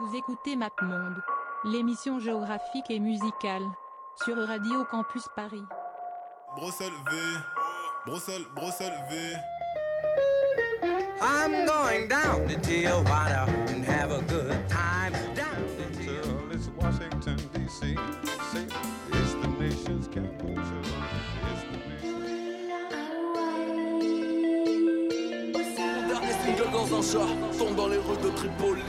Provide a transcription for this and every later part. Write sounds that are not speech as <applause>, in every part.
Vous écoutez MapMonde, l'émission géographique et musicale, sur Radio Campus Paris. Bruxelles V, Bruxelles, Bruxelles V. I'm going down to Tijuana and have a good time. Down to Tijuana. It's Washington, D.C. It's the nation's capital. It's the nation's dernier single dans un chat tombe dans les rues de Tripoli?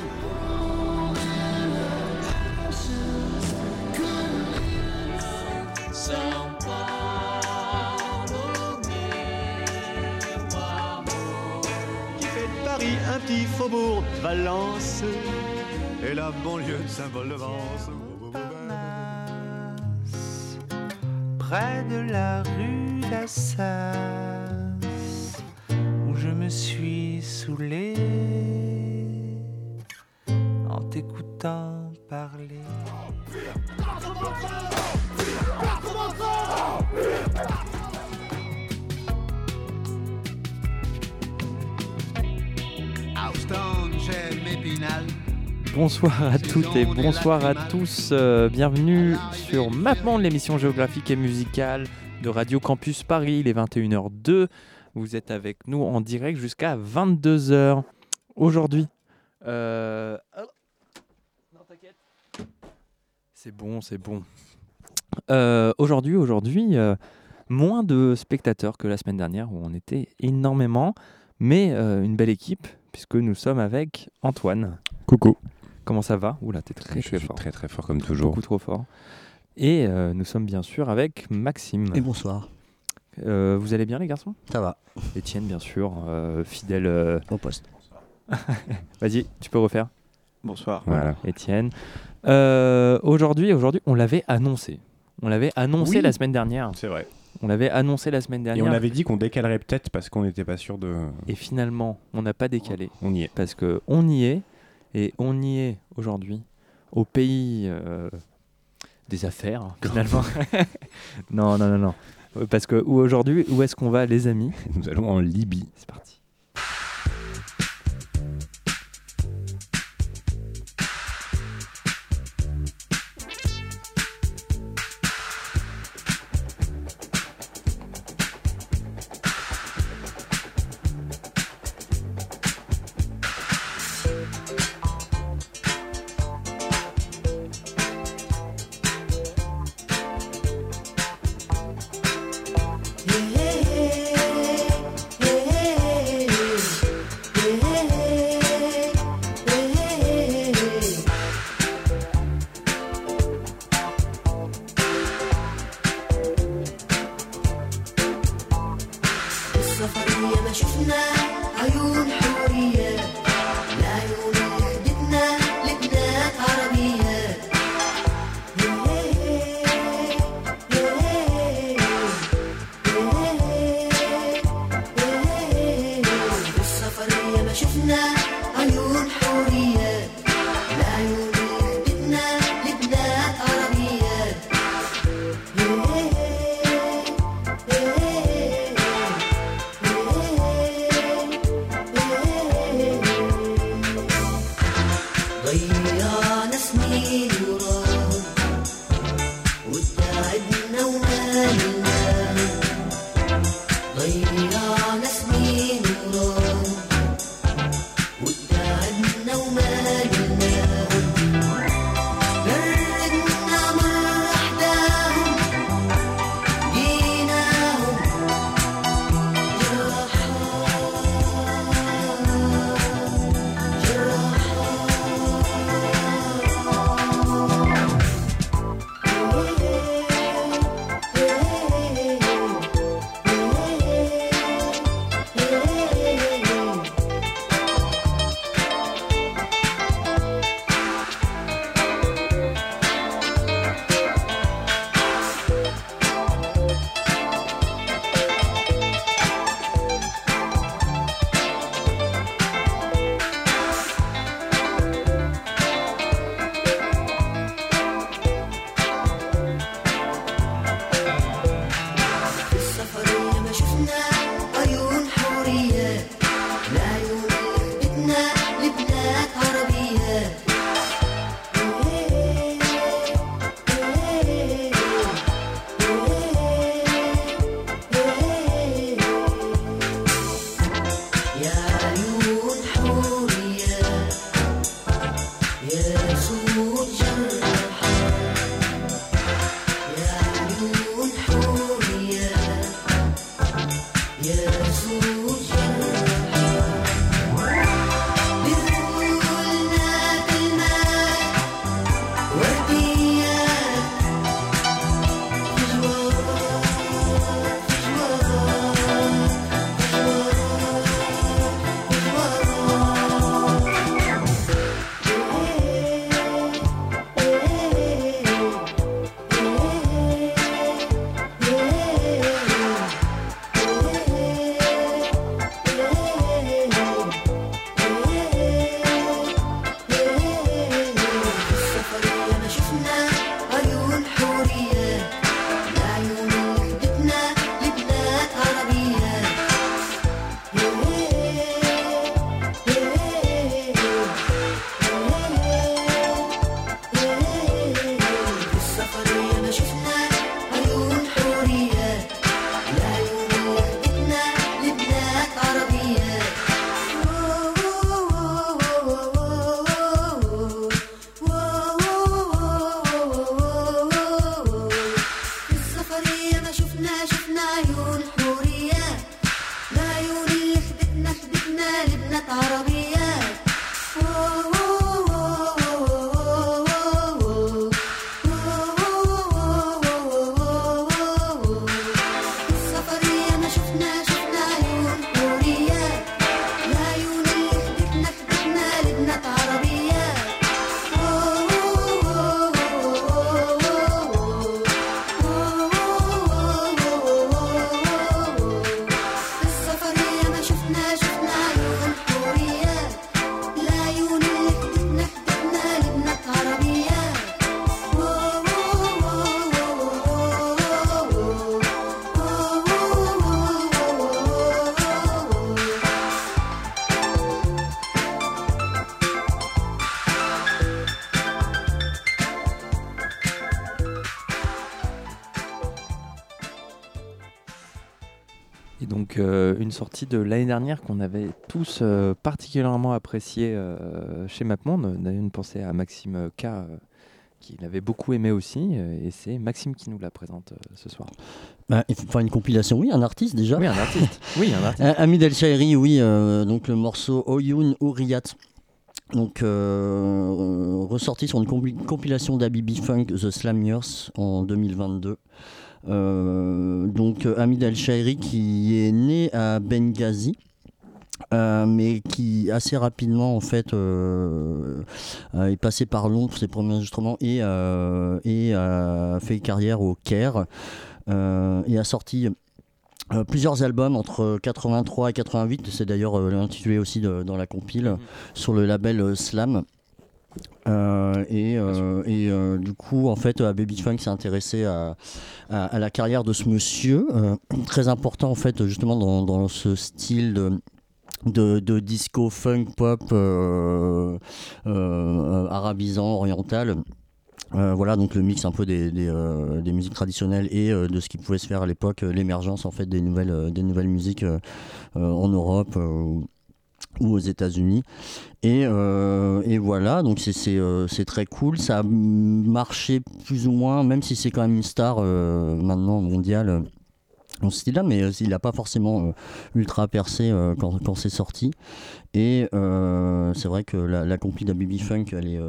Qui fait de Paris un petit faubourg de Valence et la banlieue de Saint-Paul-de-Vence. près de la rue d'Assas, où je me suis saoulé en t'écoutant parler. Bonsoir à toutes et bonsoir à tous. euh, bienvenue sur Mapement, l'émission géographique et musicale de Radio Campus Paris. Il est 21h02. Vous êtes avec nous en direct jusqu'à 22h. Aujourd'hui, euh, c'est bon, c'est bon. Euh, aujourd'hui, aujourd'hui, moins de spectateurs que la semaine dernière où on était énormément, mais une belle équipe puisque nous sommes avec Antoine. Coucou. Comment ça va Oula, t'es très, Je très suis fort. très très fort comme toujours. Beaucoup trop fort. Et euh, nous sommes bien sûr avec Maxime. Et bonsoir, Euh, vous allez bien les garçons? Ça va, Étienne bien sûr, euh, fidèle. euh, au poste. <laughs> Vas-y, tu peux refaire? Bonsoir. Voilà. Étienne. Euh, aujourd'hui, aujourd'hui, on l'avait annoncé. On l'avait annoncé Oui. la semaine dernière. C'est vrai. On l'avait annoncé la semaine Et dernière. on avait dit qu'on décalerait peut-être parce qu'on n'était pas sûr de. Et finalement, on n'a pas décalé. On y est. Parce que on y est. Et on y est aujourd'hui. Au pays euh, des affaires, finalement. <laughs> non, non, non, non. Parce que où aujourd'hui, où est-ce qu'on va, les amis? Nous allons en Libye. C'est parti. Sortie de l'année dernière qu'on avait tous euh, particulièrement appréciée euh, chez MapMonde. On a eu une pensée à Maxime K euh, qui l'avait beaucoup aimé aussi et c'est Maxime qui nous la présente euh, ce soir. Bah, faire une compilation, oui, un artiste déjà. Oui, un artiste. <laughs> oui, un artiste. Euh, Hamid El Shairi, oui, euh, donc le morceau Oyun Ouriyat. Donc euh, ressorti sur une compi- compilation d'Abibi Funk The Slam Years en 2022. Euh, donc euh, Hamid El Shairi qui est né à Benghazi. euh, mais qui assez rapidement en fait euh, euh, est passé par Londres pour ses premiers enregistrements et, et a fait carrière au Caire et a sorti euh, plusieurs albums entre 83 et 88, c'est d'ailleurs euh, intitulé aussi de- dans la compile, sur le label euh, Slam. Euh, et euh, et, euh, du coup, en fait, Baby Funk s'est intéressé à, à- à la carrière de ce monsieur, <clears throat> très important en fait, justement dans, dans ce style de, de, de disco funk pop arabisant, oriental. Euh, voilà donc le mix un peu des, des, euh, des musiques traditionnelles et euh, de ce qui pouvait se faire à l'époque, l'émergence en fait des nouvelles, des nouvelles musiques en Europe ou aux États-Unis. Et, euh, et voilà, donc c'est- c'est euh, c'est très cool. Ça a marché plus ou moins, même si c'est quand même une star euh, maintenant mondiale euh, dans ce style-là, mais il n'a pas forcément ultra percé quand, quand c'est sorti. Et c'est vrai que la, la compil d'Abibi Funk, elle est,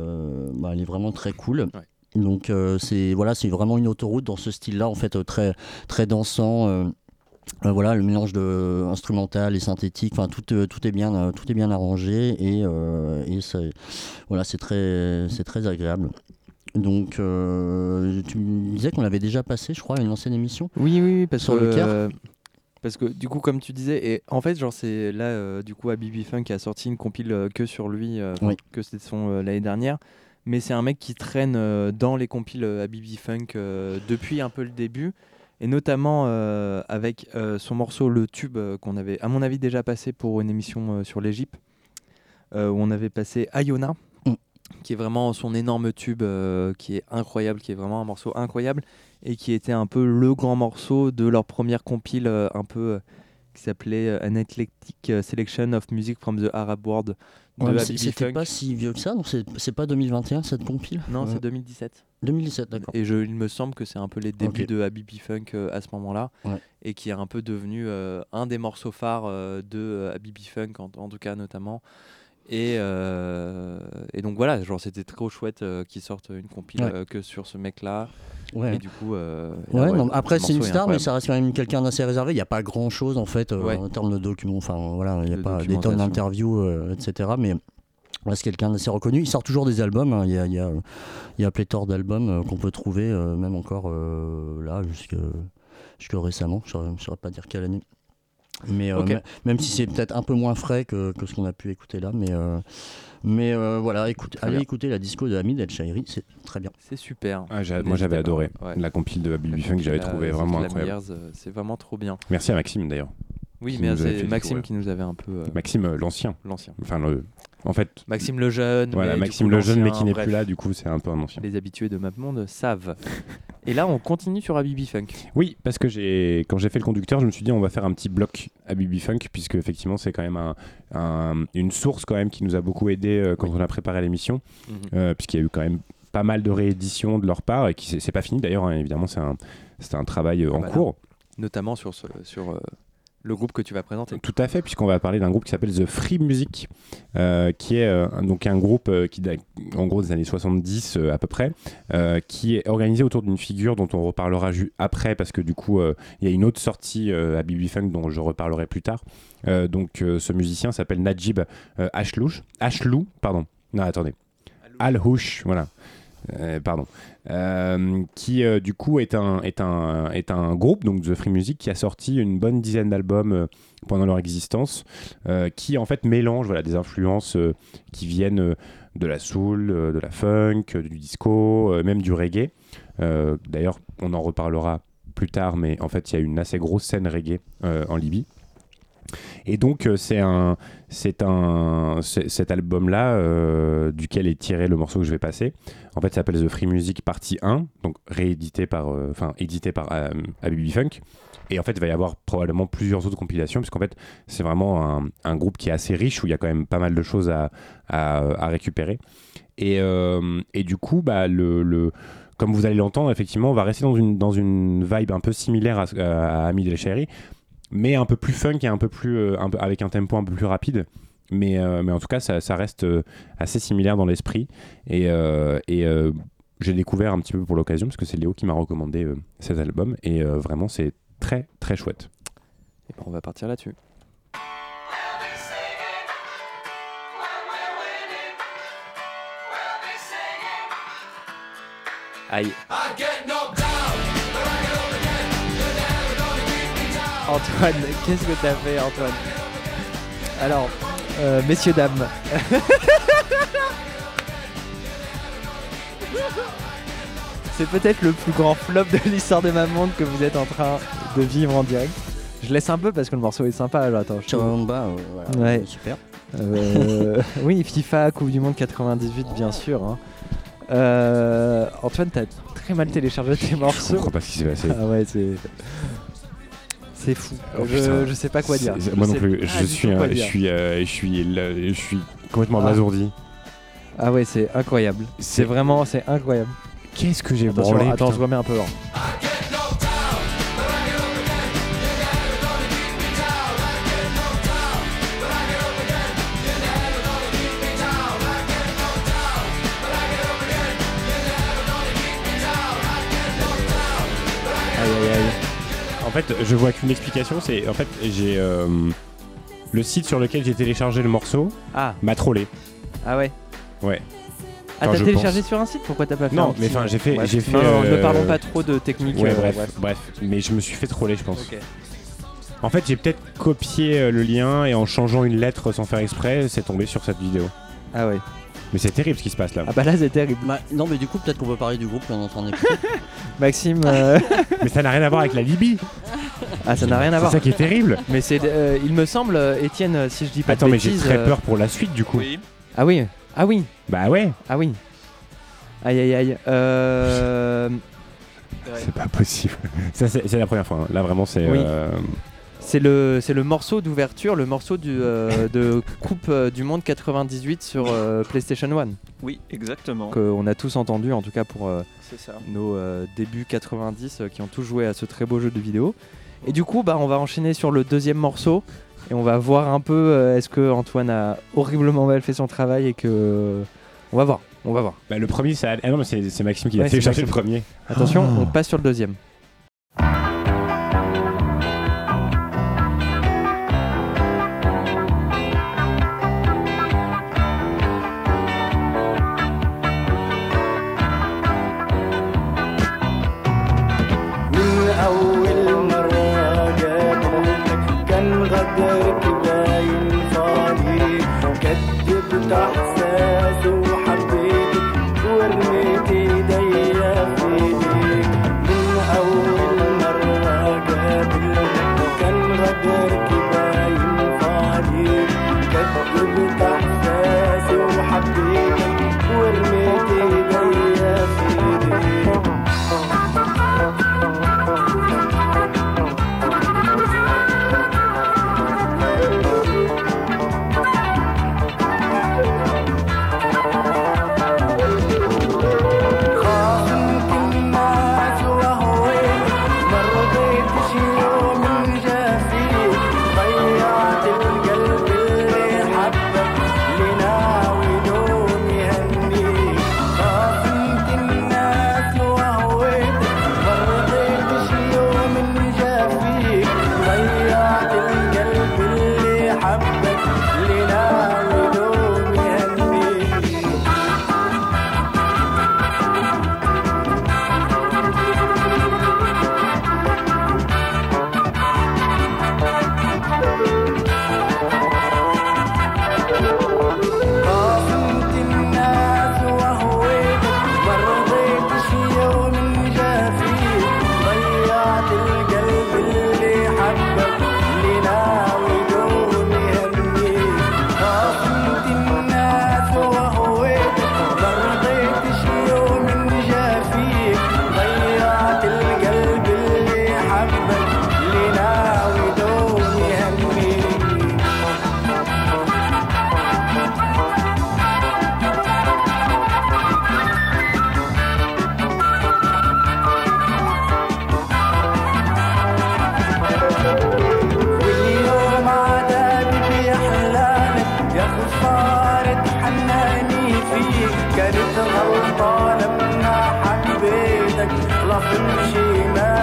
bah, elle est vraiment très cool. Donc c'est voilà, c'est vraiment une autoroute dans ce style-là, en fait, très très dansant. Euh, euh, voilà, le mélange de instrumental et synthétique, enfin tout, euh, tout est bien, euh, tout est bien arrangé et, euh, et c'est- voilà, c'est très, c'est très agréable. Donc, euh, tu me disais qu'on l'avait déjà passé, je crois, à une ancienne émission. Oui, oui, oui, parce sur que le Caire. euh, parce que du coup, comme tu disais, et en fait, genre c'est là, euh, du coup, Abibi Funk a sorti une compile euh, que sur lui, euh, Oui. que c'était son euh, l'année dernière. Mais c'est un mec qui traîne euh, dans les compiles euh, Abibi Funk euh, depuis un peu le début, et notamment euh, avec euh, son morceau Le Tube euh, qu'on avait, à mon avis, déjà passé pour une émission sur l'Égypte, où on avait passé Ayona, qui est vraiment son énorme tube, qui est incroyable, qui est vraiment un morceau incroyable, et qui était un peu le grand morceau de leur première compile, un peu qui s'appelait An Eclectic Selection of Music from the Arab World Ouais, C'était pas si vieux que ça, donc c'est pas 2021 cette compile? Non, Ouais. c'est 2017. 2017, d'accord. Et je, il me semble que c'est un peu les débuts de Habibi Funk euh, à ce moment-là, Ouais. et qui est un peu devenu euh, un des morceaux phares euh, de Habibi Funk, en, en tout cas notamment. Et, euh, et donc voilà, genre c'était trop chouette euh, qu'ils sortent une compile Ouais. euh, que sur ce mec-là. Ouais. Et du coup, euh, Ouais, non, après c'est une star, mais ça reste quand même quelqu'un d'assez réservé. Il n'y a pas grand chose en fait en termes de documents. Enfin voilà, il n'y a De pas des tonnes d'interviews, etc. Mais c'est quelqu'un d'assez reconnu. Il sort toujours des albums. hein. Il y, a, il y, a, il y a pléthore d'albums qu'on peut trouver, même encore là, jusque, jusque récemment. Je ne saurais pas dire quelle année. Mais euh, même si c'est peut-être un peu moins frais que, que ce qu'on a pu écouter là, mais euh, mais euh, voilà, écoute, allez bien. écouter la disco de Hamid El Shairi, c'est très bien. C'est super. Ah, moi j'avais adoré Ouais. la compile de Baby Funk, j'avais trouvé vraiment incroyable. C'est vraiment trop bien. Merci à Maxime d'ailleurs. Oui, mais c'est Maxime découvrir. qui nous avait un peu. euh, Maxime l'ancien. L'ancien. Enfin le, en fait. Maxime le jeune. Voilà, mais Maxime coup, le jeune mais qui n'est plus là, du coup c'est un peu un ancien. Les habitués de MapMonde savent. Et là, on continue sur Habibi Funk. Oui, parce que j'ai quand j'ai fait le conducteur, je me suis dit on va faire un petit bloc à Bibi Funk puisque effectivement c'est quand même un, un- une source quand même qui nous a beaucoup aidé euh, quand on a préparé l'émission, Mhm. euh, puisqu'il y a eu quand même pas mal de rééditions de leur part et qui c'est- pas fini d'ailleurs hein, évidemment c'est un c'est un travail euh, en Voilà. cours. Notamment sur, ce, sur euh, le groupe que tu vas présenter. Tout à fait, puisqu'on va parler d'un groupe qui s'appelle The Free Music, euh, qui est euh, un- donc un groupe euh, qui date en gros des années 70 euh, à peu près, qui est organisé autour d'une figure dont on reparlera après, parce que du coup, il y a une autre sortie à Bibi Funk dont je reparlerai plus tard. Donc ce musicien s'appelle Najib Ashlouch, Ashlou, pardon. Non, attendez. Al-Houch, voilà. Euh, pardon. Euh, qui euh, du coup est un, est, un, est un groupe, donc The Free Music, qui a sorti une bonne dizaine d'albums pendant leur existence, qui en fait mélange voilà, des influences qui viennent de la soul, de la funk, du disco, même du reggae. D'ailleurs, on en reparlera plus tard, mais en fait, il y a une assez grosse scène reggae en Libye. Et donc, euh, c'est un, c'est un, cet album-là, euh, duquel est tiré le morceau que je vais passer. En fait, ça s'appelle The Free Music Partie 1, donc réédité par, euh, enfin, édité par euh, Funk. Et en fait, il va y avoir probablement plusieurs autres compilations, puisqu'en fait, c'est vraiment un, groupe qui est assez riche, où il y a quand même pas mal de choses à, à, à récupérer. Et, du coup, bah, le, comme vous allez l'entendre, effectivement, on va rester dans une, dans une vibe un peu similaire à, à Hamid El Shairi, mais un peu plus funk et un peu plus, euh, un peu, avec un tempo un peu plus rapide. Mais, euh, mais en tout cas, ça, ça reste euh, assez similaire dans l'esprit. Et, euh, et euh, j'ai découvert un petit peu pour l'occasion, parce que c'est Léo qui m'a recommandé euh, cet album. Et euh, vraiment, c'est très, très chouette. Et ben, on va partir là-dessus. Aïe. Antoine, qu'est-ce que t'as fait, Antoine? Alors, euh, messieurs, dames. C'est peut-être le plus grand flop de l'histoire de ma monde que vous êtes en train de vivre en direct. Je laisse un peu parce que le morceau est sympa. Alors, attends, je euh, voilà, Ouais. super. euh, oui, FIFA, Coupe du Monde 98, bien sûr. hein. Euh, Antoine, t'as très mal téléchargé tes Je morceaux. comprends pas ce qui s'est passé. Ah ouais, c'est. C'est fou. Oh, je, sais pas quoi dire. Moi non plus. pas Je suis, je suis, euh, je suis, là- je suis complètement Ah. abasourdi. Ah ouais, c'est incroyable. C'est vraiment, c'est incroyable. Qu'est-ce que j'ai branlé attends, putain. je remets un peu. hein. Aïe aïe aïe. En fait, je vois qu'une explication, c'est en fait j'ai euh, le site sur lequel j'ai téléchargé le morceau Ah. m'a trollé. Ah ouais. Ouais. Ah, Enfin, t'as je téléchargé sur un site? Pourquoi t'as pas fait Non, mais petit- enfin, j'ai fait, Bref. j'ai fait. Non, non, ne euh, parlons pas trop de technique. Ouais, euh, bref, bref. bref, mais je me suis fait troller, je pense. Ok. En fait, j'ai peut-être copié euh, le lien et en changeant une lettre sans faire exprès, c'est tombé sur cette vidéo. Ah ouais. Mais c'est terrible ce qui se passe là. Ah bah là, c'est terrible. Bah, non, mais du coup, peut-être qu'on peut parler du groupe qu'on est en train d'écouter. <laughs> Maxime. euh, <laughs> Mais ça n'a rien à voir avec la Libye. Ah, ça n'a rien à C'est voir. ça qui est terrible. Mais c'est, euh, il me semble, euh, Étienne, euh, si je dis pas Attends, de mais j'ai bêtises. très euh, peur pour la suite du coup. Ah oui, ah oui, Bah ouais. ah oui. Aïe aïe aïe. Euh... <laughs> C'est pas possible. Ça, c'est c'est la première fois. hein. Là, vraiment, c'est. Oui. euh, C'est le, c'est le morceau d'ouverture, le morceau du, euh, <laughs> de Coupe euh, du Monde 98 sur euh, PlayStation 1. Oui, exactement. Qu'on a tous entendu, en tout cas pour euh, ça. nos euh, débuts 90 euh, qui ont tous joué à ce très beau jeu de vidéo. Et du coup, bah, on va enchaîner sur le deuxième morceau et on va voir un peu euh, est-ce que Antoine a horriblement mal fait son travail et que. On va voir, on va voir. Bah, le premier, ça... ah non, mais c'est c'est Maxime qui l'a Ouais, fait chercher le premier. Attention, Ah. on passe sur le deuxième. Amen.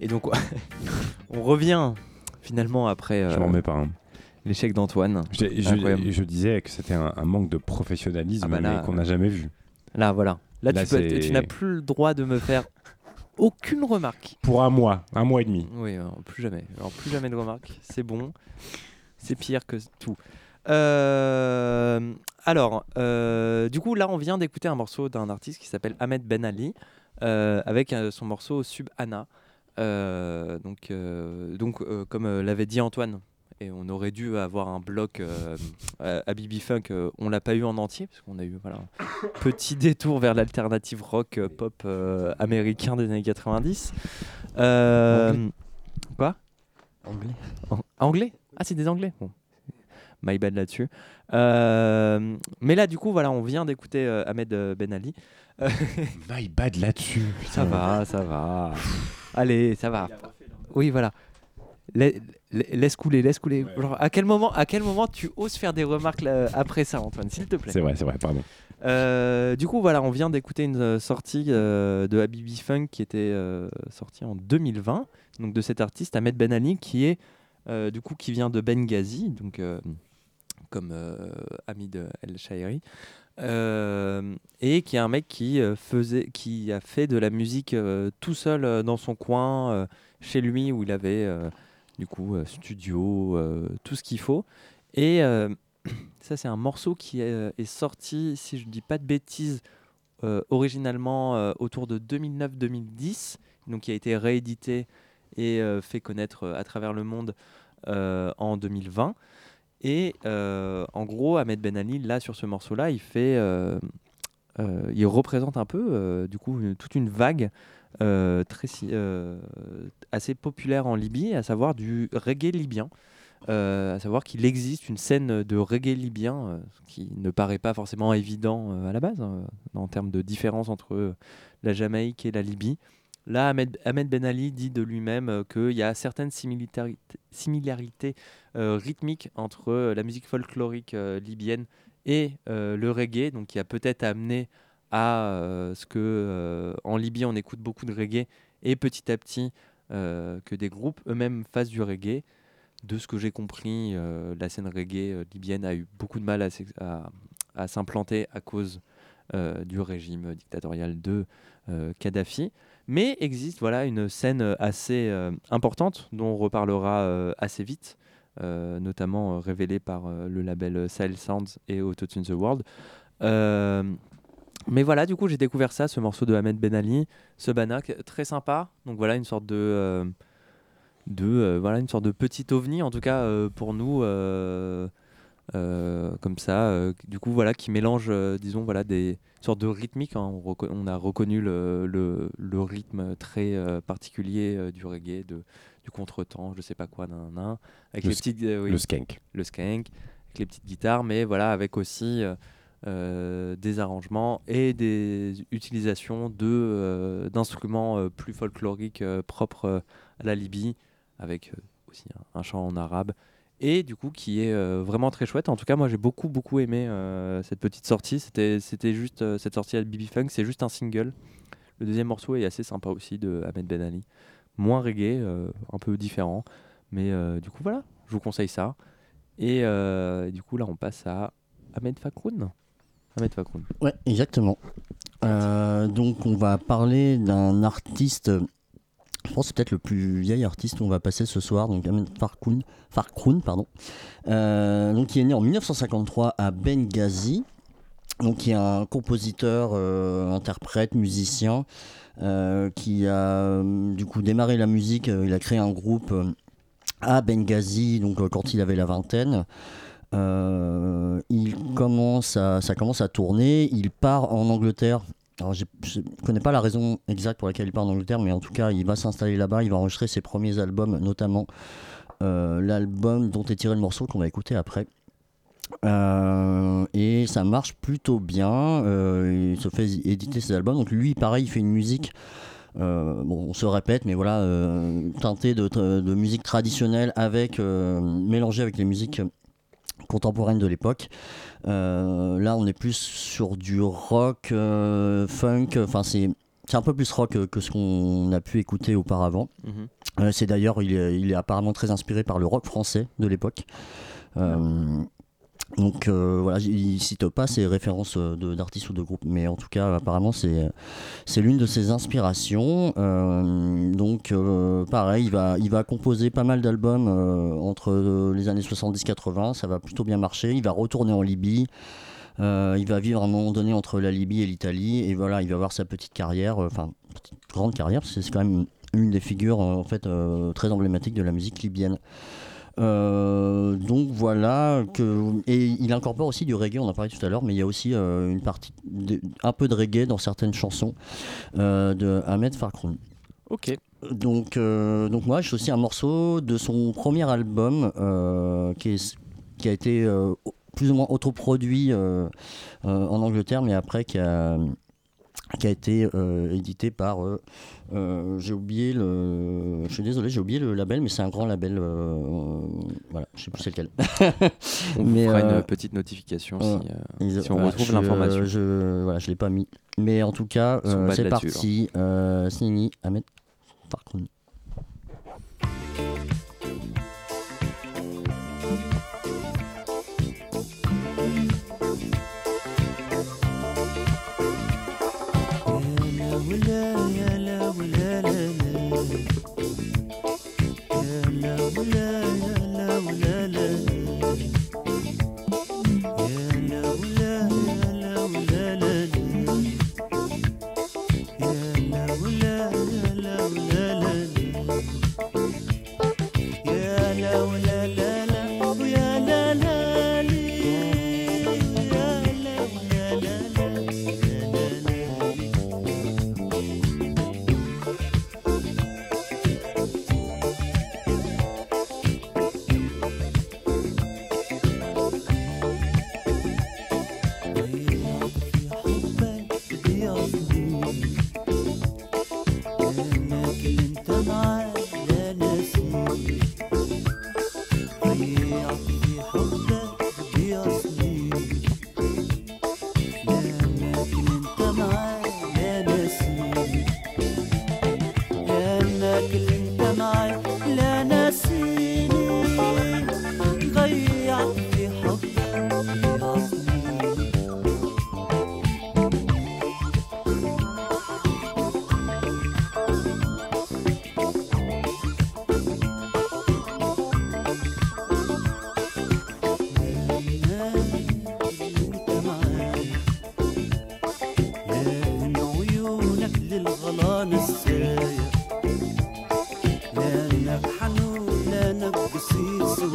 Et donc, <laughs> on revient finalement après Je euh, m'en mets pas. hein. l'échec d'Antoine. Je, je- Incroyable. je disais que c'était un, un manque de professionnalisme Ah bah qu'on n'a jamais vu. Là, voilà. Là, Là, tu, peux- c'est- tu n'as plus le droit de me faire aucune remarque. Pour un mois, un mois et demi. Oui, alors, plus jamais. Alors, plus jamais de remarques. C'est bon. C'est pire que tout. Euh, alors, euh, du coup, là, on vient d'écouter un morceau d'un artiste qui s'appelle Ahmed Ben Ali euh, avec euh, son morceau Sub Anna. Euh, donc, euh, donc euh, comme l'avait dit Antoine, et on aurait dû avoir un bloc euh, à Bibi Funk, euh, on l'a pas eu en entier, parce qu'on a eu voilà, un petit détour vers l'alternative rock euh, pop américain des années 90. Euh, Anglais. quoi? Anglais. Anglais? Ah, c'est des anglais? Bon. My bad là-dessus. Mais là, du coup, voilà, on vient d'écouter Ahmed Ben Ali. My bad là-dessus. <laughs> ça va, ça va. Allez, ça va. Oui, voilà. La- la- laisse couler, laisse couler. Genre, à quel moment, à quel moment tu oses faire des remarques là, après ça, Antoine, s'il te plaît? C'est vrai, c'est vrai, pardon. Euh, du coup, voilà, on vient d'écouter une euh, sortie euh, de Habibi Funk qui était euh, sortie en 2020, donc de cet artiste Ahmed Ben Ali, qui est euh, du coup qui vient de Benghazi, donc euh, comme euh, ami de El Shairi, euh, et qui est un mec qui euh, faisait, qui a fait de la musique euh, tout seul dans son coin, chez lui où il avait du coup studio, tout ce qu'il faut, et <clears throat> ça, c'est un morceau qui est, est sorti, si je ne dis pas de bêtises, originalement autour de 2009-2010, donc qui a été réédité et fait connaître à travers le monde en 2020. Et euh, en gros, Ahmed Ben Ali, là, sur ce morceau-là, il fait, euh, euh, il représente un peu, du coup, toute une vague assez populaire en Libye, à savoir du reggae libyen. À savoir qu'il existe une scène de reggae libyen euh, qui ne paraît pas forcément évident à la base, hein, en termes de différence entre la Jamaïque et la Libye. Là, Ahmed, Ben Ali dit de lui-même euh, qu'il y a certaines similarités, euh, rythmiques entre euh, la musique folklorique libyenne et le reggae, qui a peut-être amené à ce que en Libye on écoute beaucoup de reggae et petit à petit que des groupes eux-mêmes fassent du reggae. De ce que j'ai compris, la scène reggae libyenne a eu beaucoup de mal à, s'implanter à cause du régime dictatorial de Kadhafi. Mais existe voilà une scène euh, assez euh, importante dont on reparlera euh, assez vite, notamment révélée par le label Sahel Sounds et Autotune the World. Mais voilà, du coup, j'ai découvert ça, ce morceau de Ahmed Ben Ali, ce Banak, très sympa. Donc voilà, une sorte de, de voilà, une sorte de petit ovni, en tout cas pour nous, comme ça. euh, du coup, voilà, qui mélange, euh, disons, voilà, des sortes de rythmiques. hein. On, a reconnu le, le, le rythme très euh, particulier euh, du reggae, de, du contretemps, je sais pas quoi, nan, nan, avec Le les petites, euh, oui, le skank. le skank, avec les petites guitares, mais voilà, avec aussi euh, euh, des arrangements et des utilisations de, euh, d'instruments euh, plus folkloriques euh, propres euh, à la Libye, avec euh, aussi un, un chant en arabe, et du coup qui est euh, vraiment très chouette. En tout cas, moi j'ai beaucoup beaucoup aimé euh, cette petite sortie. C'était, c'était juste euh, cette sortie à BB Funk, c'est juste un single. Le deuxième morceau est assez sympa aussi de Ahmed Ben Ali, moins reggae, un peu différent, mais du coup voilà, je vous conseille ça. Et du coup, là, on passe à Ahmed Fakroun. Ahmed Fakroun. Ouais, exactement. Donc on va parler d'un artiste, je pense que c'est peut-être le plus vieil artiste qu'on va passer ce soir, donc Ahmed Farkoun, pardon. Euh, donc il est né en 1953 à Benghazi. Donc il est un compositeur, euh, interprète, musicien euh, qui a du coup démarré la musique. il a créé un groupe à Benghazi, donc quand il avait la vingtaine. Il ça commence à tourner. Il part en Angleterre. Alors, je ne connais pas la raison exacte pour laquelle il part en Angleterre, mais en tout cas, il va s'installer là-bas. Il va enregistrer ses premiers albums, notamment euh, l'album dont est tiré le morceau qu'on va écouter après. Euh, et ça marche plutôt bien. Euh, il se fait éditer ses albums. Donc lui, pareil, il fait une musique. bon, on se répète, mais voilà, teintée de, de musique traditionnelle avec mélangée avec les musiques contemporaines de l'époque. Euh, là, on est plus sur du rock, euh, funk. Enfin, c'est c'est un peu plus rock que, ce qu'on a pu écouter auparavant. Mhm. Euh, c'est d'ailleurs, il est, il est apparemment très inspiré par le rock français de l'époque. Donc euh, voilà, il cite pas ses références euh, d'artistes ou de groupes, mais en tout cas, apparemment, c'est c'est l'une de ses inspirations. Euh, donc euh, pareil, il va, composer pas mal d'albums euh, entre euh, les années 70-80, ça va plutôt bien marcher. Il va retourner en Libye. Euh, il va vivre à un moment donné entre la Libye et l'Italie et voilà, il va avoir sa petite carrière, euh, enfin petite grande carrière, c'est quand même une des figures euh, en fait euh, très emblématiques de la musique libyenne. Euh, donc voilà que et il incorpore aussi du reggae, on en a parlé tout à l'heure, mais il y a aussi euh, une partie de- un peu de reggae dans certaines chansons euh, de Ahmed Farkroun. Ok. Donc, donc moi, j'ai aussi un morceau de son premier album qui, est- qui a été plus ou moins autoproduit euh, euh, en Angleterre, mais après qui a, qui a été euh, édité par. euh, euh, j'ai oublié le. Je suis désolé, j'ai oublié le label, mais c'est un grand label. euh, voilà, je sais plus c'est lequel. <laughs> On vous fera une petite notification si, si on retrouve l'information. Je, voilà, je l'ai pas mis. Mais en tout cas, c'est parti. Euh, Snini, Ahmed Farkroun.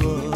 love.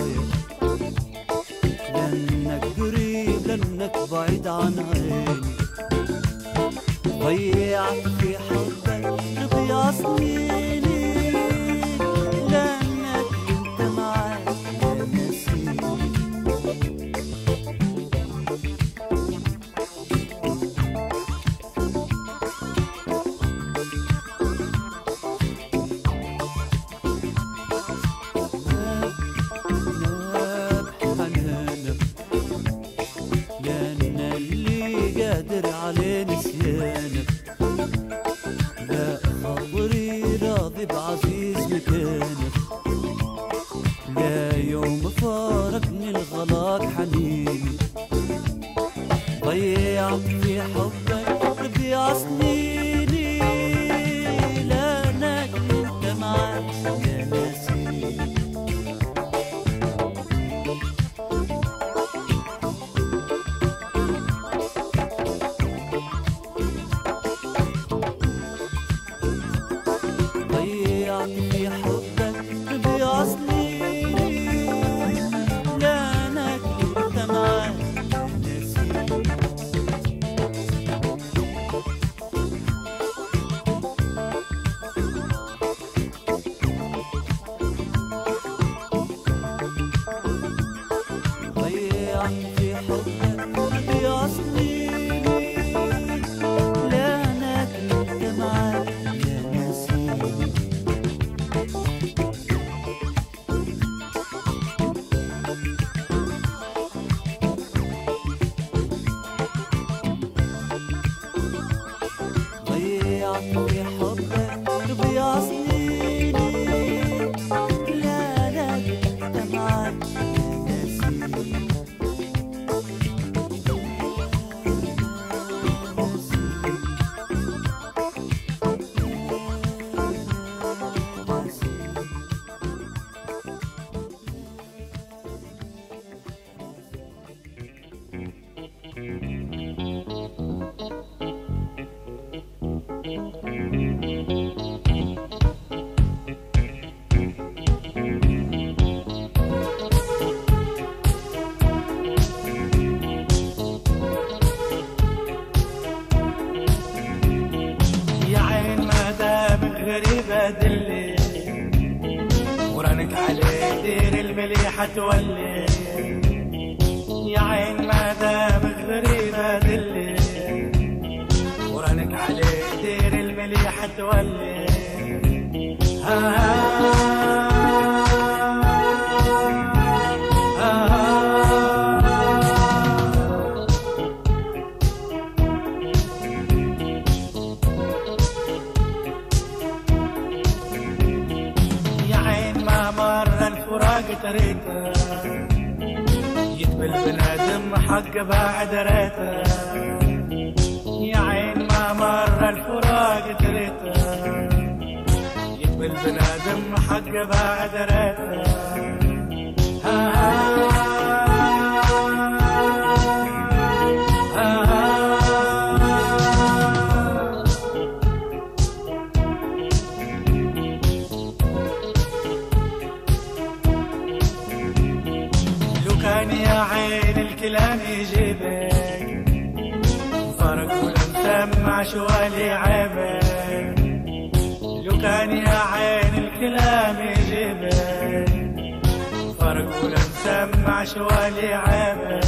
علي عبد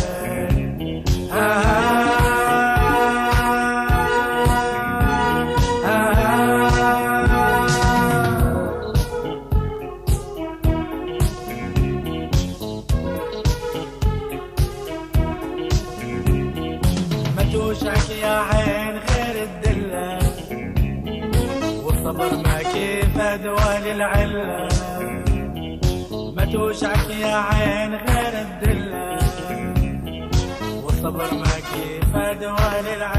آه. وشك يا عين غير الدلة والصبر ما كيف أدوى للعلة. ما توشك يا عين غير عدوان العالم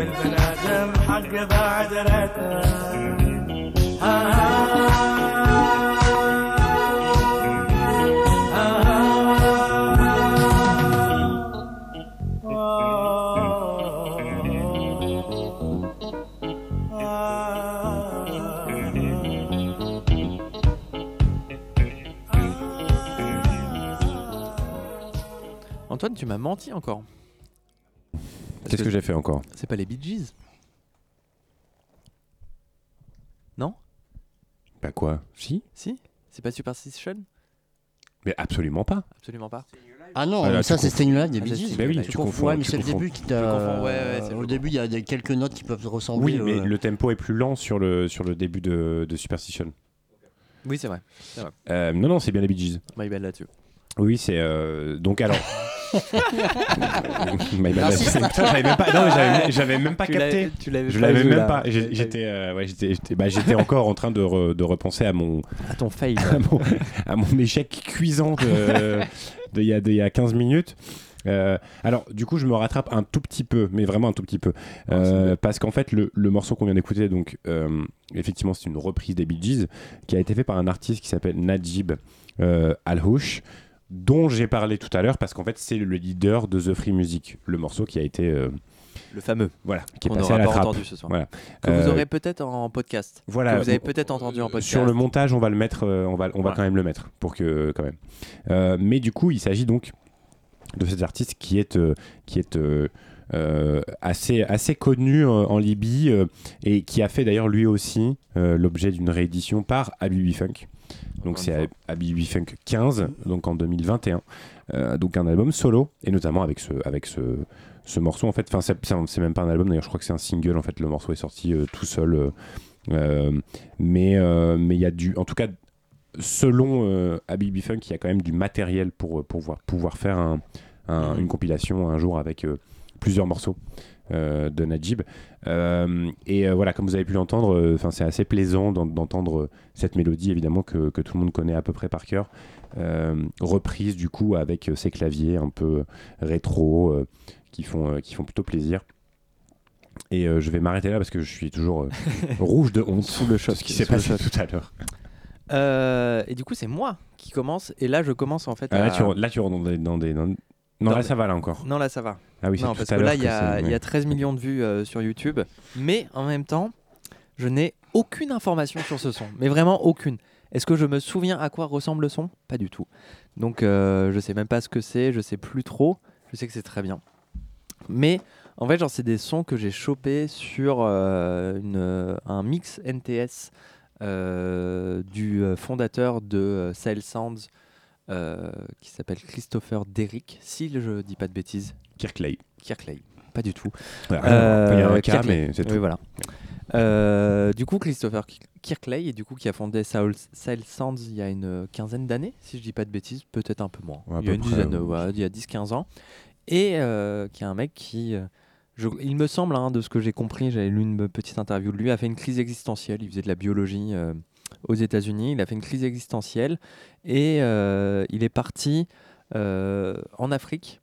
يتبل بن ادم حق بعد ريته Antoine, tu m'as menti encore. Qu'est-ce que j'ai fait encore C'est pas les Bee Gees Non Bah quoi Si Si C'est pas Superstition Mais absolument pas. Absolument pas. Ah non, Ah, là, ça tu c'est confonds. Staying Alive des Ah, Bee c'est Gees. Staying Bah oui, Alive. tu confonds, confonds. ouais, mais tu c'est le confonds. début qui Je t'a. confonds, ouais, ouais, c'est Au début, il y a des, quelques notes qui peuvent ressembler. Oui, mais euh, le tempo est plus lent sur le, sur le début de, de Superstition. Oui, c'est vrai. Euh, non, non, c'est bien les Bee Gees. My bad là-dessus. Oui, c'est. euh, donc alors. <laughs> J'avais même pas, non, j'avais- j'avais même pas Tu capté. l'avais- tu l'avais Je pas l'avais vu, même là. pas. J'étais, euh, ouais, j'étais, j'étais- bah, j'étais encore en train de, re- de repenser à mon, À ton fail. <laughs> à mon, à mon échec cuisant de, <laughs> de, il y a, de- il y a 15 minutes. Euh, alors, du coup, je me rattrape un tout petit peu, mais vraiment un tout petit peu, Euh, parce qu'en fait, le, le morceau qu'on vient d'écouter, donc, euh, effectivement, c'est une reprise des Bee Gees qui a été fait par un artiste qui s'appelle Najib euh, Al-Houch, dont j'ai parlé tout à l'heure, parce qu'en fait, c'est le leader de The Free Music, le morceau qui a été, euh, Le fameux. voilà, qui est passé à la pas trappe. entendu ce soir. Voilà. Que vous Euh, aurez peut-être en podcast. voilà, Que vous avez peut-être entendu en podcast. Sur le montage, on va le mettre, euh, on va, on va quand même le mettre pour que quand même. Euh, mais du coup, il s'agit donc de cet artiste qui est, euh, qui est euh, euh, assez, assez connu euh, en Libye euh, et qui a fait d'ailleurs lui aussi euh, l'objet d'une réédition par Habibi Funk. Donc c'est une Habibi Funk 15, donc en 2021. Euh, donc un album solo et notamment avec ce, avec ce, ce morceau en fait. Enfin c'est- même pas un album d'ailleurs. Je crois que c'est un single en fait. Le morceau est sorti euh, tout seul. euh, mais mais il y a du, en tout cas, selon Habibi Funk, il y a quand même du matériel pour, pour pouvoir, pouvoir faire un- un- une compilation un jour avec plusieurs morceaux de Najib. Euh, et euh, voilà, comme vous avez pu l'entendre, euh, enfin c'est assez plaisant d'en- d'entendre euh, cette mélodie évidemment que, que tout le monde connaît à peu près par cœur, euh, reprise du coup avec euh, ces claviers un peu rétro euh, qui font euh, qui font plutôt plaisir. Et euh, je vais m'arrêter là parce que je suis toujours euh, <laughs> rouge de honte Sous le choc, ce qui s'est passé tout à l'heure. Euh, et du coup, c'est moi qui commence. Et là, je commence en fait Ah, à... là, tu, re- là, tu rentres dans des. Dans des- dans- Non, là, ça va là encore. Non, là, ça va. Ah oui, c'est non, parce que là, il y, a- c'est- il y ouais. a 13 millions de vues euh, sur YouTube. Mais en même temps, je n'ai aucune information sur ce son. Mais vraiment aucune. Est-ce que je me souviens à quoi ressemble le son? Pas du tout. Donc, euh, je sais même pas ce que c'est. Je sais plus trop. Je sais que c'est très bien. Mais en fait, genre, c'est des sons que j'ai chopés sur euh, une, euh, un mix NTS du fondateur de Sale Sounds qui s'appelle Christopher Derrick, si je dis pas de bêtises. Kirkley. Kirkley, pas du tout. Il y a un K, mais c'est Oui, tout. voilà. Euh, du coup, Christopher Ki- Kirkley, et du coup, qui a fondé Soul- Sale Sounds il y a une quinzaine d'années, si je dis pas de bêtises, peut-être un peu moins. Ouais, il y a une dizaine, ouais. il y a 10-15 ans. Et euh, qui est un mec qui, euh, je- il me semble, hein, de ce que j'ai compris, j'avais lu une petite interview de lui, a fait une crise existentielle. Il faisait de la biologie euh, aux États-Unis. Il a fait une crise existentielle et euh, il est parti euh, en Afrique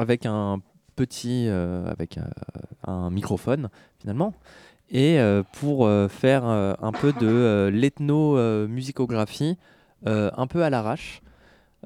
avec un petit, euh, avec euh, un microphone finalement, et euh, pour faire un peu de l'ethno-musicographie un peu à l'arrache.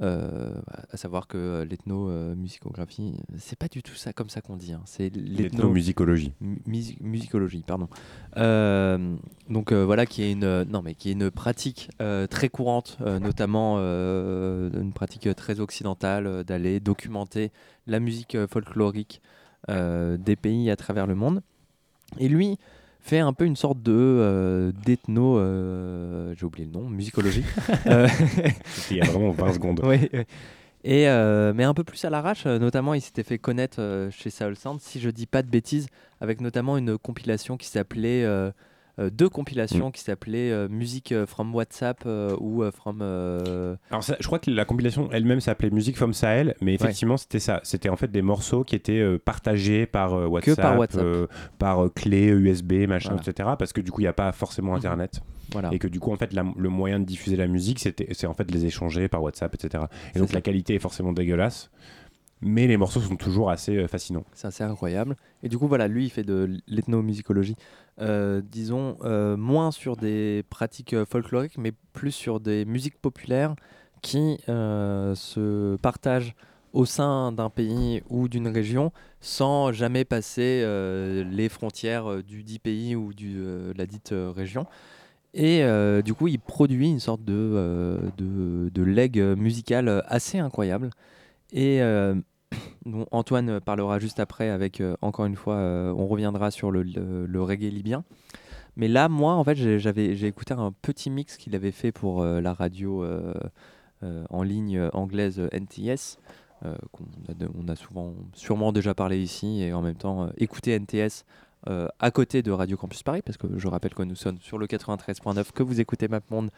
Euh, à savoir que euh, l'ethno-musicographie, c'est pas du tout ça comme ça qu'on dit. hein. C'est l'ethno- L'ethnomusicologie. mu- musi- musicologie, pardon. Euh, donc euh, voilà, qui est une, non mais qui est une pratique euh, très courante, euh, notamment euh, une pratique très occidentale euh, d'aller documenter la musique euh, folklorique euh, des pays à travers le monde. Et lui fait un peu une sorte de euh, d'ethno, euh, j'ai oublié le nom, musicologie. <laughs> Euh, il y a vraiment 20 secondes. <laughs> Oui, oui. Et euh, mais un peu plus à l'arrache, notamment il s'était fait connaître chez Soul Sound, si je dis pas de bêtises, avec notamment une compilation qui s'appelait deux compilations qui s'appelaient euh, Music euh, from WhatsApp euh, ou euh, from euh, Alors ça, je crois que la compilation elle-même s'appelait Musique from Sahel, mais effectivement c'était ça. C'était en fait des morceaux qui étaient euh, partagés par euh, WhatsApp, par WhatsApp. euh, par euh, clé USB, machin, Voilà. Mhm. etc. Parce que du coup il n'y a pas forcément Internet. Voilà. Et que du coup en fait la- le moyen de diffuser la musique c'est en fait de les échanger par WhatsApp, etc. Et donc ça. la qualité est forcément dégueulasse, mais les morceaux sont toujours assez euh, fascinants. C'est assez incroyable. Et du coup, voilà, lui, il fait de l'ethnomusicologie, euh, disons, euh, moins sur des pratiques folkloriques, mais plus sur des musiques populaires qui se partagent au sein d'un pays ou d'une région sans jamais passer les frontières du dit pays ou de la dite région. Et du coup, il produit une sorte de, euh, de, leg musical assez incroyable. Et dont Antoine parlera juste après avec, euh, encore une fois, euh, on reviendra sur le, reggae libyen. Mais là, moi, en fait, j'ai- écouté un petit mix qu'il avait fait pour euh, la radio en ligne anglaise NTS, qu'on a, on a souvent, sûrement déjà parlé ici, et en même temps, écouter NTS à côté de Radio Campus Paris, parce que je rappelle que nous sommes sur le 93.9, que vous écoutez MapMonde,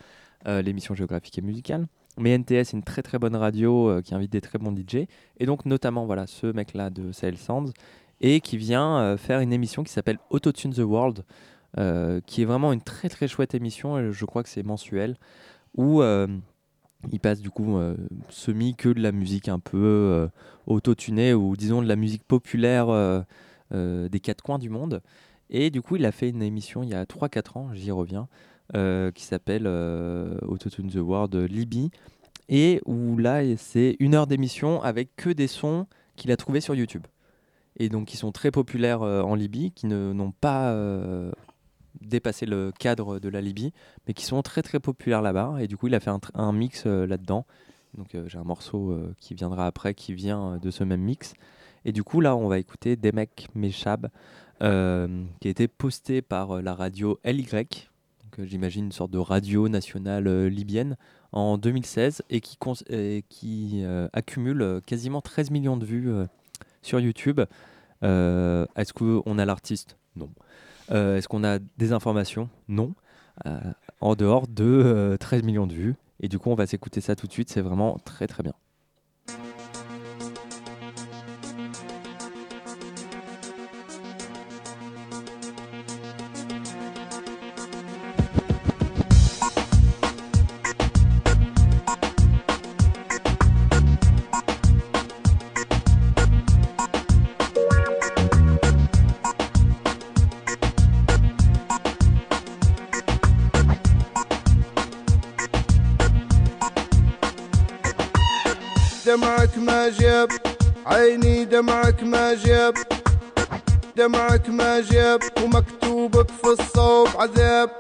l'émission géographique et musicale. Mais NTS est une très très bonne radio euh, qui invite des très bons DJ. Et donc notamment voilà ce mec-là de Sahel Sounds et qui vient euh, faire une émission qui s'appelle Autotune the World, euh, qui est vraiment une très très chouette émission. et je crois que c'est mensuel où il passe du coup semi que de la musique un peu autotunée ou disons de la musique populaire des quatre coins du monde. Et du coup, il a fait une émission il y a 3-4 ans, j'y reviens, qui s'appelle euh, Autotune the World Libye. Et où là, c'est une heure d'émission avec que des sons qu'il a trouvés sur YouTube. Et donc, qui sont très populaires euh, en Libye, qui n'ont pas euh, dépassé le cadre de la Libye, mais qui sont très très populaires là-bas. Et du coup, il a fait un, mix euh, là-dedans. Donc, euh, j'ai un morceau euh, qui viendra après, qui vient euh, de ce même mix. Et du coup, là, on va écouter Demek Meshab, euh, qui a été posté par euh, la radio LY, j'imagine une sorte de radio nationale euh, libyenne, en 2016, et qui, et qui euh, accumule euh, quasiment 13 millions de vues sur YouTube. Est-ce qu'on a l'artiste? Non. Est-ce qu'on a des informations? Non. En dehors de euh, 13 millions de vues. Et du coup, on va s'écouter ça tout de suite. C'est vraiment très très bien. دمعك ما جاب ومكتوبك في الصوب عذاب.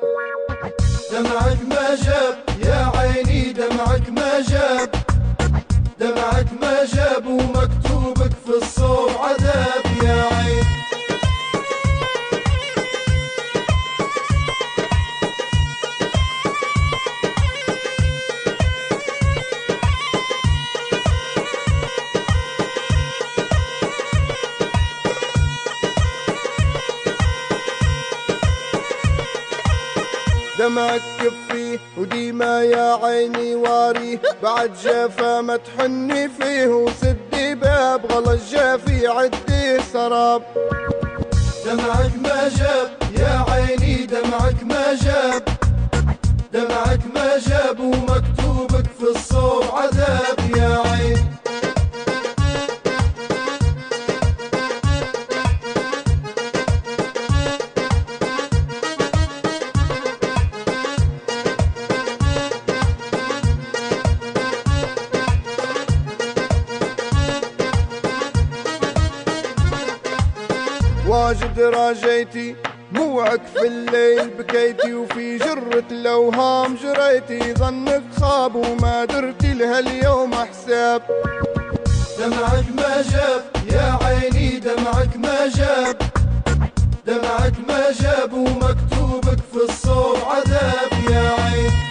دراجيتي موعك في الليل بكيتي وفي جرة الأوهام جريتي. ظنك صاب وما درتي لهاليوم حساب. دمعك ما جاب يا عيني دمعك ما جاب. دمعك ما جاب ومكتوبك في الصور عذاب يا عيني.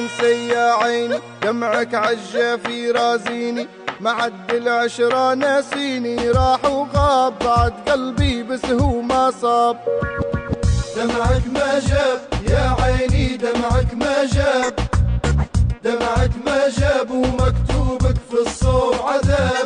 انسي يا عيني دمعك عالجافي رازيني. معد العشرة ناسيني راح وغاب. بعد قلبي بس هو ما صاب. دمعك ما جاب يا عيني دمعك ما جاب. دمعك ما جاب ومكتوبك في الصوب عذاب.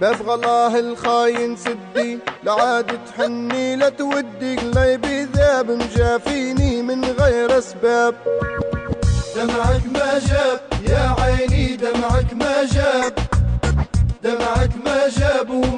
باب غلاه الخاين سدي لعاد تحني لا تودي قلبي ذاب مجافيني من غير أسباب. دمعك ما جاب يا عيني دمعك ما جاب. دمعك ما جاب ومكتوبك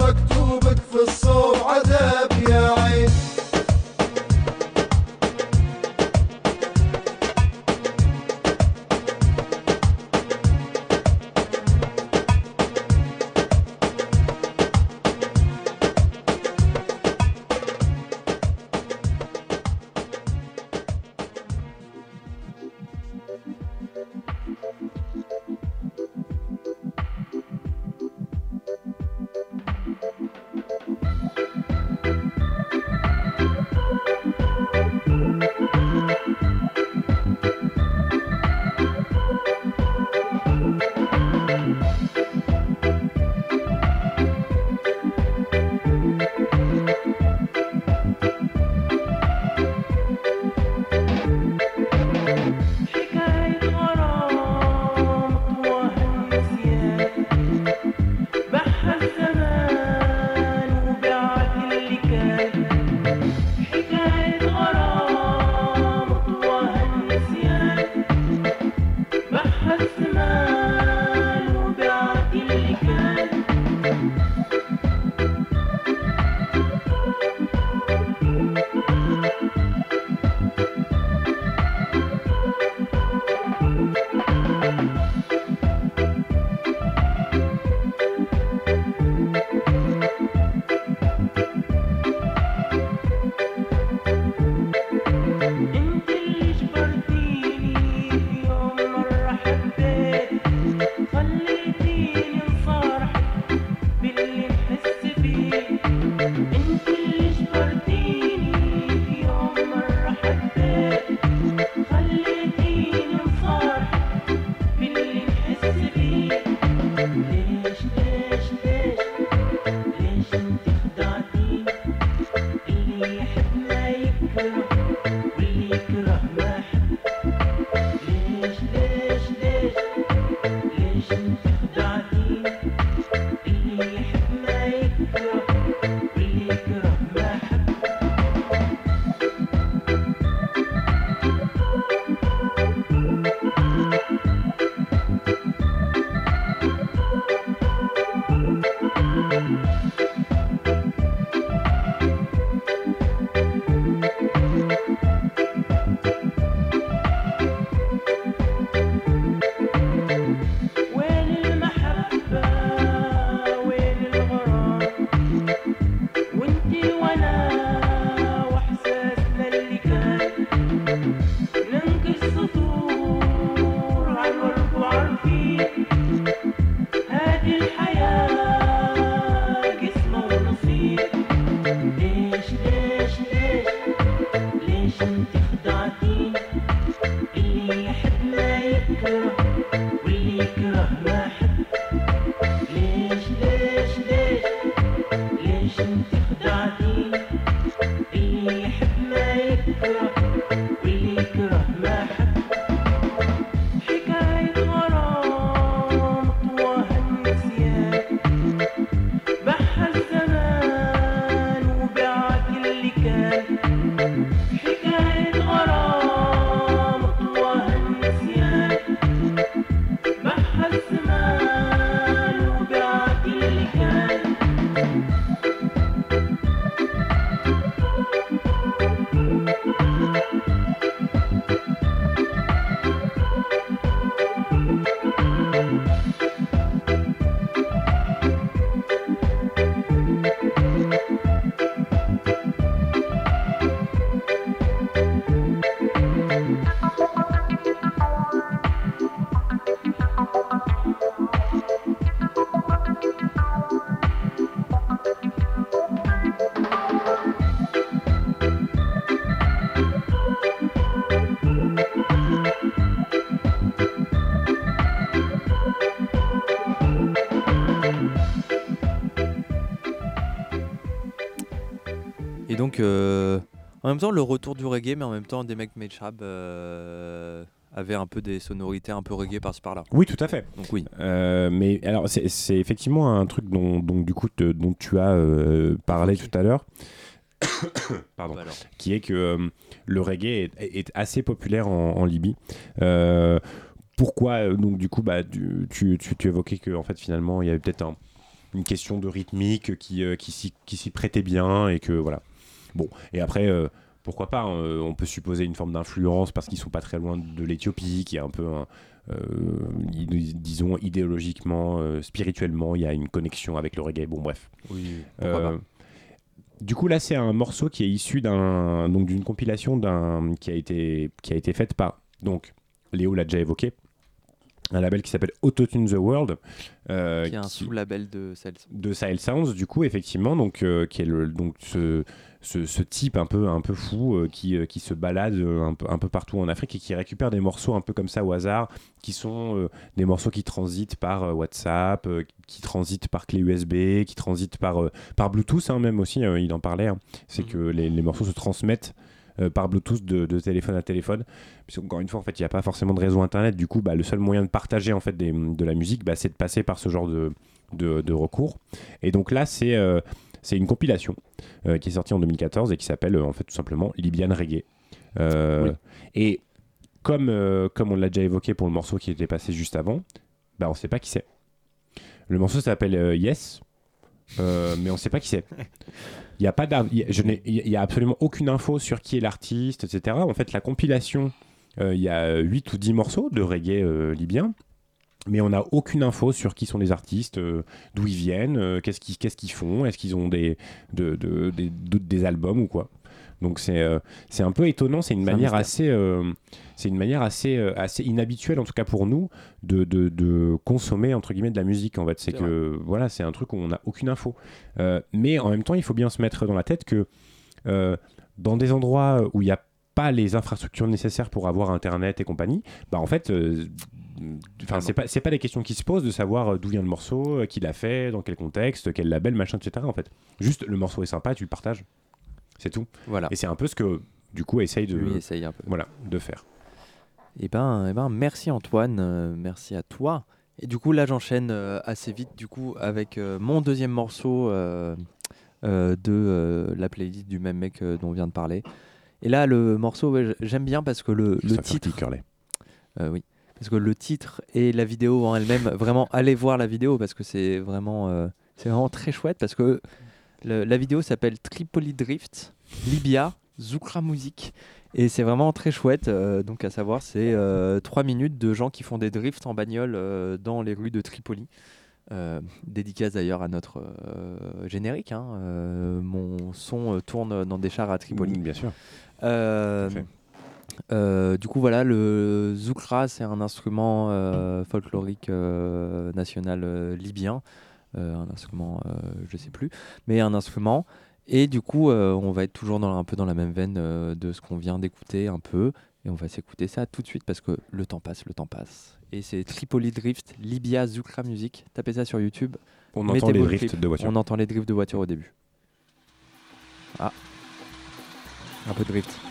même temps, le retour du reggae, mais en même temps, des mecs made Chab euh, avaient un peu des sonorités un peu reggae par-ci par-là. Oui, tout à fait. Donc, oui. Euh, mais alors, c'est effectivement un truc dont, dont, du coup, te- dont tu as euh, parlé tout à l'heure. <coughs> Pardon. Bah. Qui est que euh, le reggae est, est assez populaire en, en Libye. Pourquoi euh, donc du coup bah tu, tu, tu- tu évoquais que en fait finalement il y avait peut-être un- une question de rythmique qui euh, qui s'y qui s'y prêtait bien et que voilà bon et après euh, pourquoi pas hein, euh, on peut supposer une forme d'influence parce qu'ils sont pas très loin de l'Éthiopie qui est un peu un- euh, disons idéologiquement euh, spirituellement il y a une connexion avec le reggae bon bref Oui, pourquoi Euh, pas. du coup, là, c'est un morceau qui est issu d'un donc d'une compilation d'un qui a été qui a été faite par donc Léo l'a déjà évoqué, un label qui s'appelle Autotune the World, euh, Qui est un sous-label de Sales. de Sahel Sounds, du coup, effectivement, donc euh, qui est le donc ce, ce, ce type un peu un peu fou euh, qui, euh, qui se balade euh, un peu un peu partout en Afrique et qui récupère des morceaux un peu comme ça au hasard, qui sont euh, des morceaux qui transitent par WhatsApp, qui transitent par clé USB, qui transitent par par Bluetooth hein, même aussi. il en parlait. hein. C'est que les, les morceaux se transmettent par Bluetooth de, de téléphone à téléphone. Puisque, encore une fois, en fait, il n'y a pas forcément de réseau internet. Du coup, bah, le seul moyen de partager en fait des- de la musique, bah, c'est de passer par ce genre de, de, de recours. Et donc là, c'est c'est une compilation euh, qui est sortie en 2014 et qui s'appelle euh, en fait tout simplement Libyan Reggae. Euh, Et comme, comme on l'a déjà évoqué pour le morceau qui était passé juste avant, bah, on ne sait pas qui c'est. Le morceau s'appelle Yes, mais on ne sait pas qui c'est. Il n'y a, pas d'in- il y a- je n'ai- il y a absolument aucune info sur qui est l'artiste, etc. En fait, la compilation, euh, il y a 8 ou 10 morceaux de reggae euh, libyen, mais on n'a aucune info sur qui sont les artistes, euh, d'où ils viennent, euh, qu'est-ce qu'ils qu'est-ce qu'ils font, est-ce qu'ils ont des, de- de- des, de- des albums ou quoi. Donc c'est euh, c'est un peu étonnant, c'est une un manière assez c'est une manière assez assez inhabituelle en tout cas pour nous de, de, de consommer entre guillemets de la musique en fait. C'est que voilà, c'est un truc où on n'a aucune info. Mais en même temps, il faut bien se mettre dans la tête que dans des endroits où il n'y a pas les infrastructures nécessaires pour avoir internet et compagnie, bah en fait, euh, enfin c'est pas c'est pas les questions qui se posent de savoir euh, d'où vient le morceau, euh, qui l'a fait, dans quel contexte, quel label, machin, etc. En fait, juste le morceau est sympa, tu le partages, c'est tout. Voilà. Et c'est un peu ce que du coup essaye de Lui essaye un peu. voilà de faire. Eh ben, eh ben, merci Antoine, euh, merci à toi. Et du coup, là, j'enchaîne euh, assez vite du coup avec mon deuxième morceau de la playlist du même mec dont on vient de parler. Et là, le morceau, ouais, j'aime bien parce que le, le titre. Euh, oui, parce que le titre et la vidéo en elle-même, <laughs> vraiment, allez voir la vidéo parce que c'est vraiment, euh, c'est vraiment très chouette parce que le- la vidéo s'appelle Tripoli Drift, Libya, Zoukra Music. Et c'est vraiment très chouette. euh, donc, à savoir, c'est trois minutes de gens qui font des drifts en bagnole dans les rues de Tripoli. Euh, dédicace d'ailleurs à notre euh, générique. hein. Euh, mon son tourne dans des chars à Tripoli. Mm, bien sûr. Euh, euh, du coup, voilà, le zoukra, c'est un instrument euh, folklorique euh, national libyen. Un instrument, je sais plus, mais un instrument. Et du coup, on va être toujours dans, un peu dans la même veine de ce qu'on vient d'écouter un peu. Et on va s'écouter ça tout de suite parce que le temps passe, le temps passe. Et c'est Tripoli Drift, Libya Zoukra Music. Tapez ça sur YouTube. On entend les le drifts de voiture. On entend les drifts de voiture au début. Ah. Un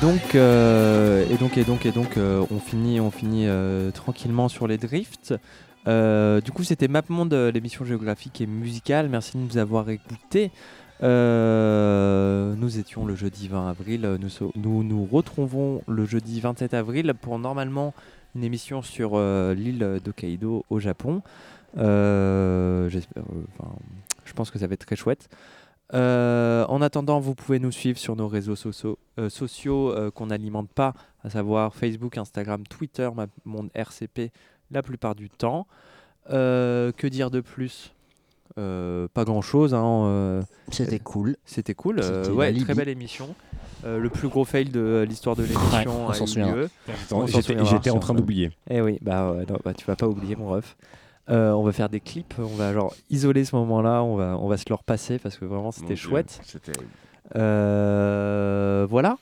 donc, euh, et donc, et donc, et donc, euh, on finit, on finit euh, tranquillement sur les drifts. Du coup, c'était MapMonde, l'émission géographique et musicale. Merci de nous avoir écoutés. Nous étions le jeudi 20 avril. Nous nous nous retrouvons le jeudi 27 avril pour normalement une émission sur l'île d'Hokkaido au Japon. Je pense que ça va être très chouette. Euh, en attendant, vous pouvez nous suivre sur nos réseaux sociaux, euh, sociaux euh, qu'on n'alimente pas, à savoir Facebook, Instagram, Twitter, ma- mon RCP la plupart du temps. Euh, que dire de plus? Euh, Pas grand chose. C'était cool. C'était cool. euh, C'était ouais, très belle émission. Euh, le plus gros fail de l'histoire de l'émission. Attends, On s'en j'étais- en train d'oublier. Eh oui, bah, ouais, non, bah tu vas pas oublier mon ref. Euh, on va faire des clips, on va genre isoler ce moment-là, on va, on va se le repasser parce que vraiment c'était chouette. c'était- Euh, voilà.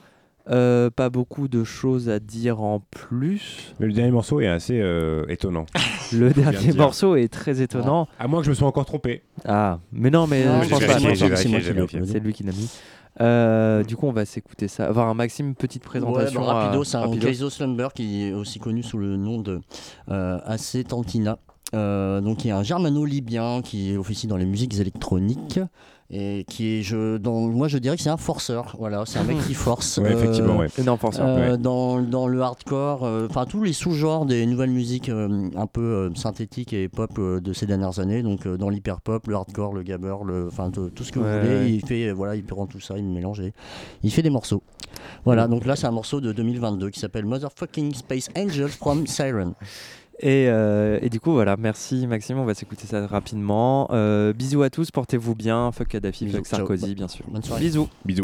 Euh, pas beaucoup de choses à dire en plus. Mais le dernier morceau est assez euh, étonnant. <laughs> Le dernier morceau est très étonnant. À moins que je me sois encore trompé. Ah, mais non, mais Non, je pense pas. C'est lui qui l'a mis. Euh, du coup, on va s'écouter ça. Enfin, Maxime, petite présentation. Ouais, bah, rapido, c'est un Slumber qui est aussi connu sous le nom de euh, AC Tantina. Euh, donc, il y a un germano-libyen qui officie dans les musiques électroniques et qui est, je, dans, moi je dirais que c'est un forceur. Voilà, c'est un mec qui force. Ouais, effectivement, ouais. Énorme forceur. euh, Ouais. dans, dans le hardcore, euh, enfin tous les sous-genres des nouvelles musiques euh, un peu euh, synthétiques et pop euh, de ces dernières années. Donc euh, dans l'hyper-pop, le hardcore, le gabber, le, enfin tout ce que Ouais, vous voulez. ouais. Il fait, voilà, il prend tout ça, il mélange et il fait des morceaux. Voilà, donc là c'est un morceau de 2022 qui s'appelle Motherfucking Space Angel from Siren. Et, euh, et du coup, voilà, merci Maxime, on va s'écouter ça rapidement. Euh, bisous à tous, portez-vous bien. Fuck Kadhafi, Bisous, fuck. Sarkozy, bien sûr. bonne soirée. Bisous. Bisous.